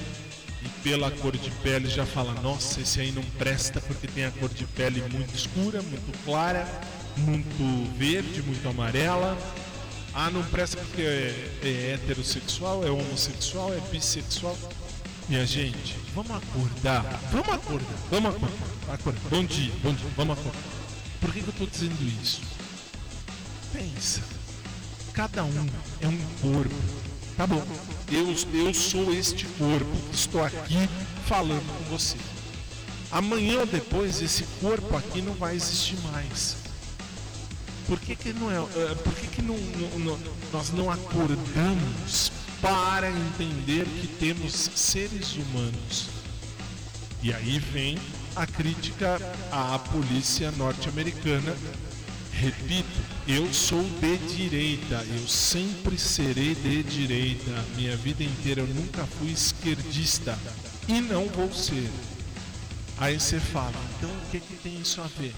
e pela cor de pele já fala, nossa, esse aí não presta porque tem a cor de pele muito escura, muito clara, muito verde, muito amarela. Ah, não presta porque é, é heterossexual, é homossexual, é bissexual. Minha gente, vamos acordar, vamos acordar, vamos acordar, acordar. Bom dia, bom dia, vamos acordar. Por que, que eu tô dizendo isso? Pensa, cada um é um corpo. Tá bom, eu, eu sou este corpo, estou aqui falando com você. Amanhã depois esse corpo aqui não vai existir mais. Por que, que não é? eh, Por que, que não- não- nós não acordamos para entender que temos seres humanos? E aí vem a crítica à polícia norte-americana. Repito, eu sou de direita, eu sempre serei de direita. Minha vida inteira eu nunca fui esquerdista e não vou ser. Aí você fala, então o que, que tem isso a ver?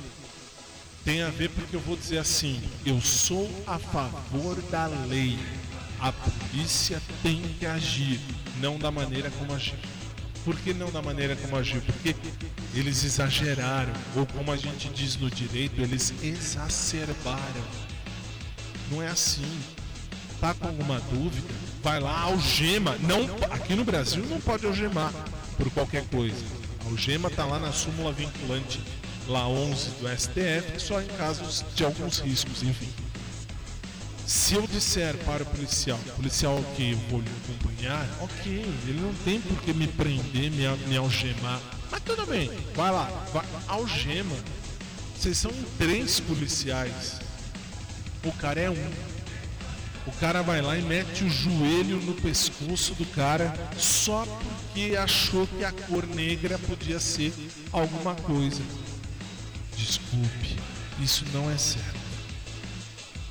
Tem a ver porque eu vou dizer assim: eu sou a favor da lei. A polícia tem que agir, não da maneira como agiu. Por que não da maneira como agiu? Porque eles exageraram, ou como a gente diz no direito, eles exacerbaram. Não é assim. Tá com alguma dúvida? Vai lá, algema. Não, aqui no Brasil não pode algemar por qualquer coisa. A algema tá lá na súmula vinculante, lá 11 do STF, só em casos de alguns riscos, enfim. Se eu disser para o policial, policial, ok, eu vou lhe acompanhar, ok, ele não tem por que me prender, me, me algemar. Mas tudo bem, vai lá, vai, algema. Vocês são três policiais. O cara é um. O cara vai lá e mete o joelho no pescoço do cara só porque achou que a cor negra podia ser alguma coisa. Desculpe, isso não é certo.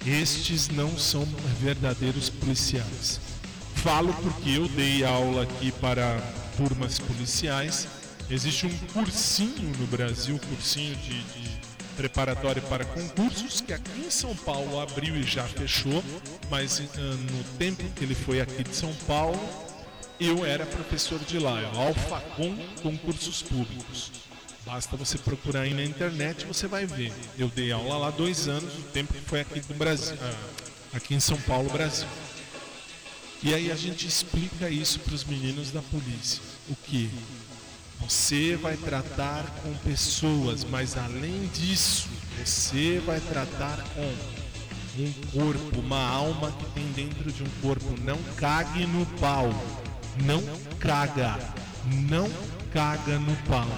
Estes não são verdadeiros policiais. Falo porque eu dei aula aqui para turmas policiais. Existe um cursinho no Brasil, cursinho de, de preparatório para concursos, que aqui em São Paulo abriu e já fechou, mas ah, no tempo que ele foi aqui de São Paulo, eu era professor de lá, Alfacom Concursos Públicos. Basta você procurar aí na internet você vai ver. Eu dei aula lá dois anos, o tempo que foi aqui do Brasil, ah, aqui em São Paulo, Brasil. E aí a gente explica isso para os meninos da polícia. O que? Você vai tratar com pessoas, mas além disso, você vai tratar com um corpo, uma alma que tem dentro de um corpo. Não cague no pau. Não caga. Não caga no pau.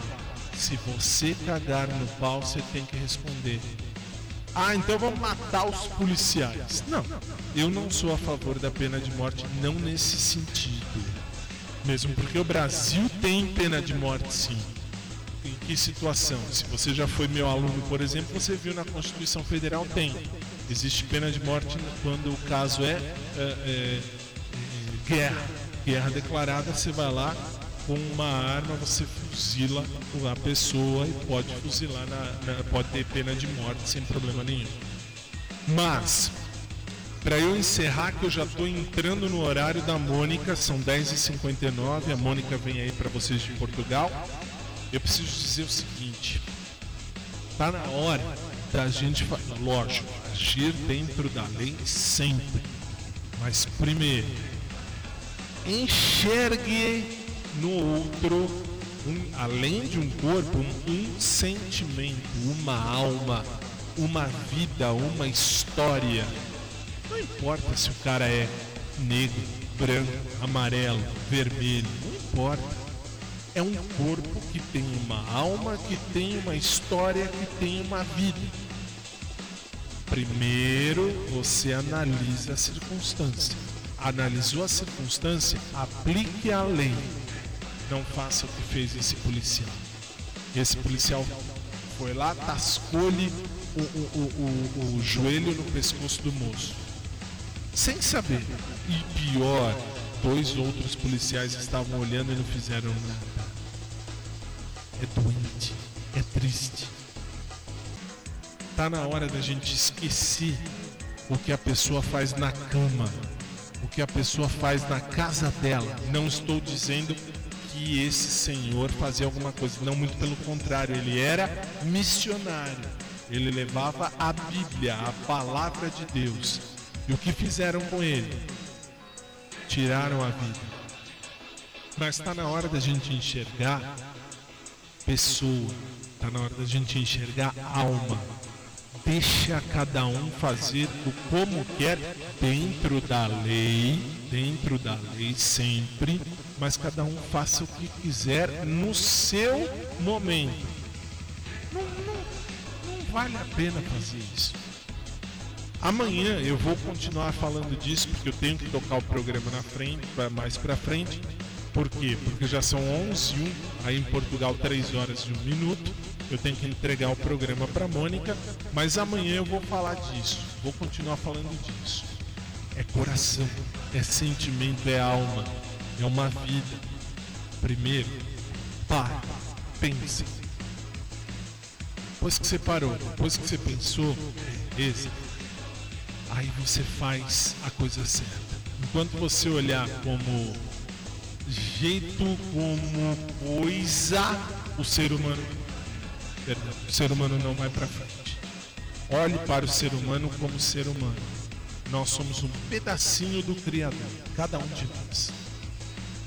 Se você cagar no pau, você tem que responder. Ah, então vamos matar os policiais. Não, eu não sou a favor da pena de morte, não nesse sentido. Mesmo porque o Brasil tem pena de morte, sim. Em que situação? Se você já foi meu aluno, por exemplo, você viu na Constituição Federal tem. Existe pena de morte quando o caso é, é, é, é guerra. Guerra declarada, você vai lá com uma arma, você fuzila a pessoa e pode fuzilar, na, na- pode ter pena de morte sem problema nenhum. Mas, para eu encerrar, que eu já estou entrando no horário da Mônica, são 10h59, a Mônica vem aí para vocês de Portugal. Eu preciso dizer o seguinte: tá na hora da gente, lógico, agir dentro da lei sempre. Mas primeiro, enxergue no outro, um- além de um corpo, um, um sentimento, uma alma, uma vida, uma história. Não importa se o cara é negro, branco, amarelo, vermelho, não importa. É um corpo que tem uma alma, que tem uma história, que tem uma vida. Primeiro você analisa a circunstância. Analisou a circunstância, aplique a lei. Não faça o que fez esse policial. Esse policial foi lá, tascou-lhe o, o, o, o, joelho no pescoço do moço. Sem saber. E pior, dois outros policiais estavam olhando e não fizeram nada. É doente, é triste. Tá na hora da gente esquecer o que a pessoa faz na cama, o que a pessoa faz na casa dela. Não estou dizendo esse senhor fazia alguma coisa, não, muito pelo contrário, ele era missionário. Ele levava a Bíblia, a palavra de Deus. E o que fizeram com ele? Tiraram a vida. Mas está na hora da gente enxergar pessoa, está na hora da gente enxergar alma. Deixa cada um fazer o como quer dentro da lei, dentro da lei sempre, mas cada um faça o que quiser no seu momento. Não, não, não vale a pena fazer isso. Amanhã eu vou continuar falando disso porque eu tenho que tocar o programa na frente, pra- mais pra frente. Por quê? Porque já são 11 e 1, aí em Portugal 3 horas e 1 minuto. Eu tenho que entregar o programa para Mônica, mas amanhã eu vou falar disso. Vou continuar falando disso. É coração, é sentimento, é alma, é uma vida. Primeiro, pare, pense. Depois que você parou, depois que você pensou, beleza. Aí você faz a coisa certa. Enquanto você olhar como jeito, como coisa, o ser humano, perdão, o ser humano não vai para frente. Olhe para o ser humano como ser humano. Nós somos um pedacinho do Criador, cada um de nós.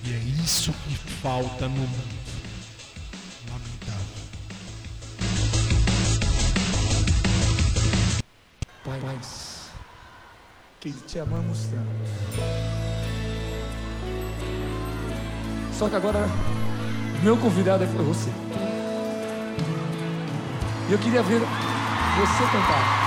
E é isso que falta no mundo. Lamentável. Pai, que te amamos tanto. Só que agora, meu convidado foi você. E eu queria ver você cantar.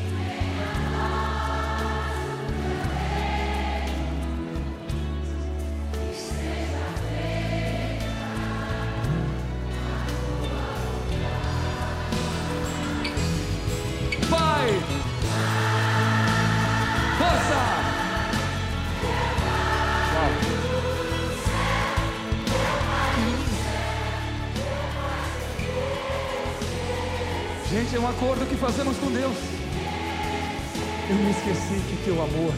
Esqueci que teu amor!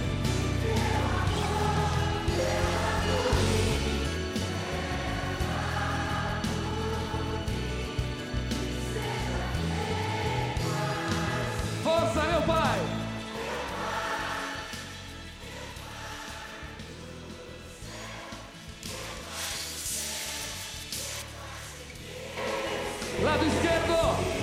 Lado esquerdo!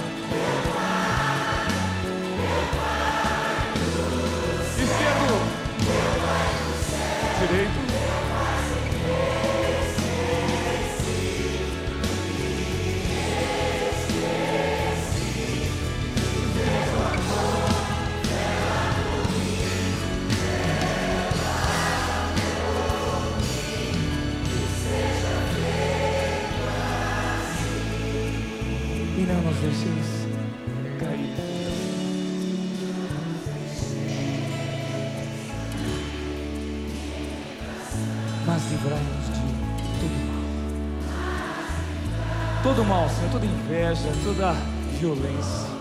Inveja, toda violência.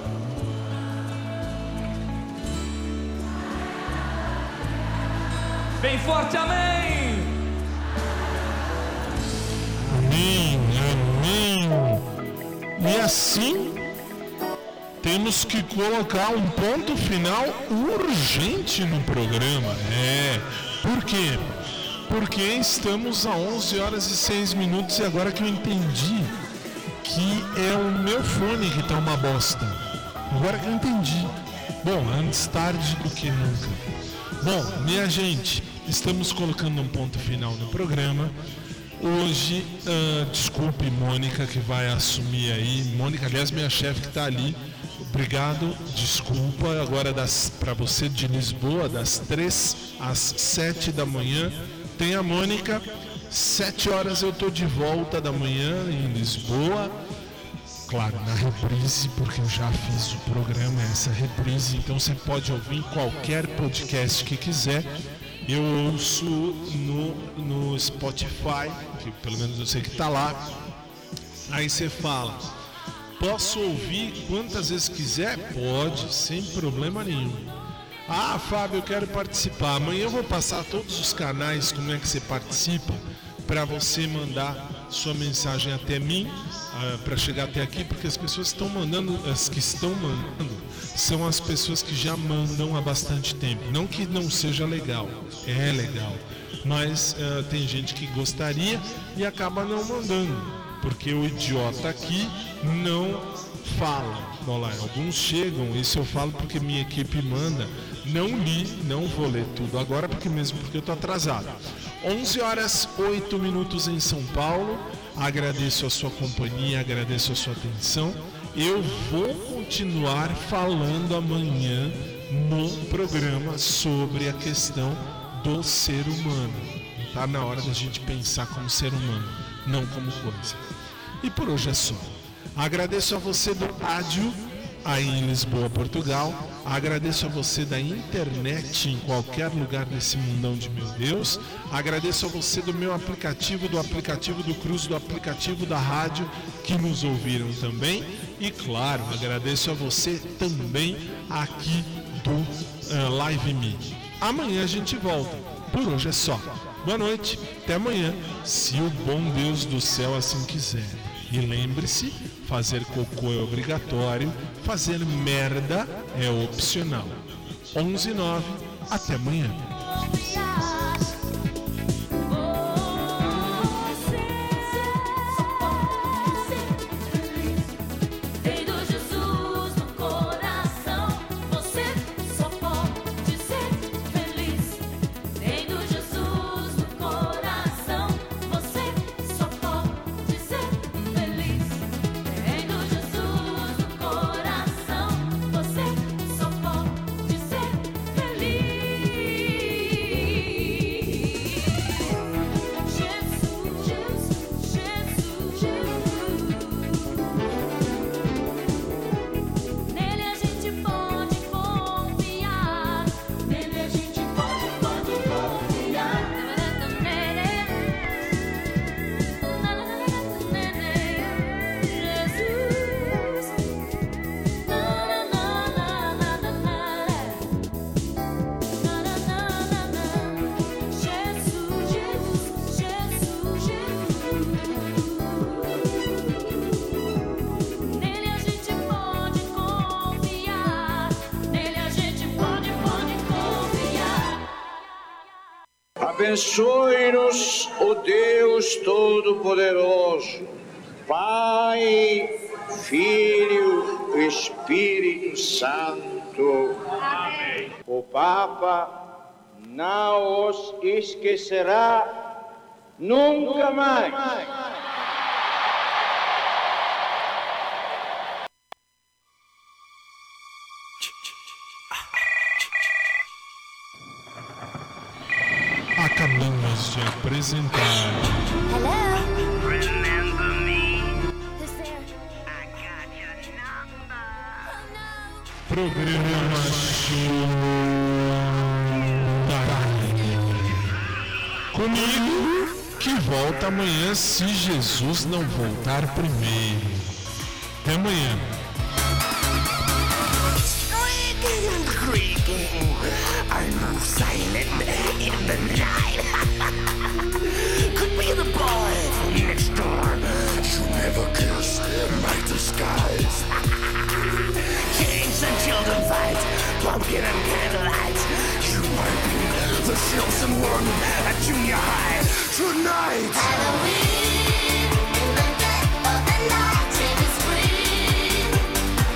Bem forte, amém! Amém, amém. E assim temos que colocar um ponto final urgente no programa. É. Por quê? Porque estamos a 11 horas e 6 minutos e agora que eu entendi que é o meu fone que tá uma bosta. Agora que eu entendi. Bom, antes tarde do que nunca. Bom, minha gente, estamos colocando um ponto final no programa. Hoje, ah, desculpe Mônica que vai assumir aí. Mônica, aliás, minha chefe que está ali. Obrigado, desculpa. Agora para você de Lisboa, das 3 às 7 da manhã, tem a Mônica. 7 horas eu tô de volta da manhã em Lisboa. Claro, na reprise, porque eu já fiz o programa, essa reprise, então você pode ouvir qualquer podcast que quiser. Eu ouço no, no Spotify, que pelo menos eu sei que tá lá. Aí você fala, posso ouvir quantas vezes quiser? Pode, sem problema nenhum. Ah, Fábio, eu quero participar. Amanhã eu vou passar todos os canais, como é que você participa, para você mandar sua mensagem até mim, para chegar até aqui, porque as pessoas estão mandando, as que estão mandando, são as pessoas que já mandam há bastante tempo. Não que não seja legal, é legal, mas ah, tem gente que gostaria e acaba não mandando, porque o idiota aqui não fala. Bom, lá, alguns chegam, isso eu falo porque minha equipe manda. Não li, não vou ler tudo agora, porque mesmo porque eu tô atrasado. 11 horas 8 minutos em São Paulo. Agradeço a sua companhia, agradeço a sua atenção. Eu vou continuar falando amanhã no programa sobre a questão do ser humano. Tá na hora da gente pensar como ser humano, não como coisa. E por hoje é só. Agradeço a você do rádio aí em Lisboa, Portugal. Agradeço a você da internet em qualquer lugar desse mundão de meu Deus. Agradeço a você do meu aplicativo, do aplicativo do Cruz, do aplicativo da rádio que nos ouviram também. E claro, agradeço a você também aqui do uh, Live Me. Amanhã a gente volta. Por hoje é só. Boa noite, até amanhã, se o bom Deus do céu assim quiser. E lembre-se, fazer cocô é obrigatório, fazer merda é opcional. 11 9, até amanhã. Abençoe-nos o Deus Todo-Poderoso, Pai, Filho, Espírito Santo. Amém. O Papa não os esquecerá nunca mais. De apresentar. Programa Show Comigo, que volta amanhã se Jesus não voltar primeiro. Até amanhã. Silent in the night. Could be the boy next door. You never kissed my disguise. Kings and children fight, pumpkin and candlelight. You might be the chosen one at junior high tonight. Halloween, in the dead of the night, it is free.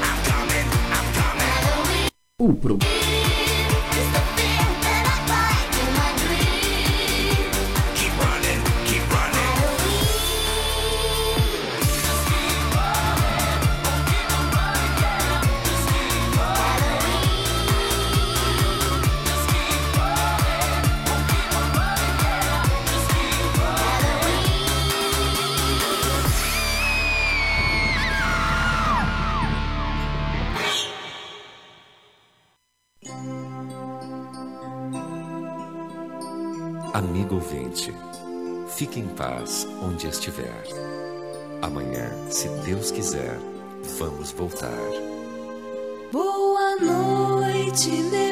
I'm coming, I'm coming. Halloween. O onde estiver. Amanhã, se Deus quiser, vamos voltar. Boa noite, meu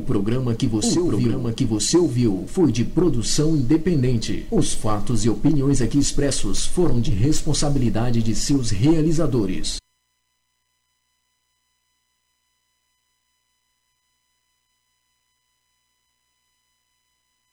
O programa que você ouviu, programa que você ouviu foi de produção independente. Os fatos e opiniões aqui expressos foram de responsabilidade de seus realizadores.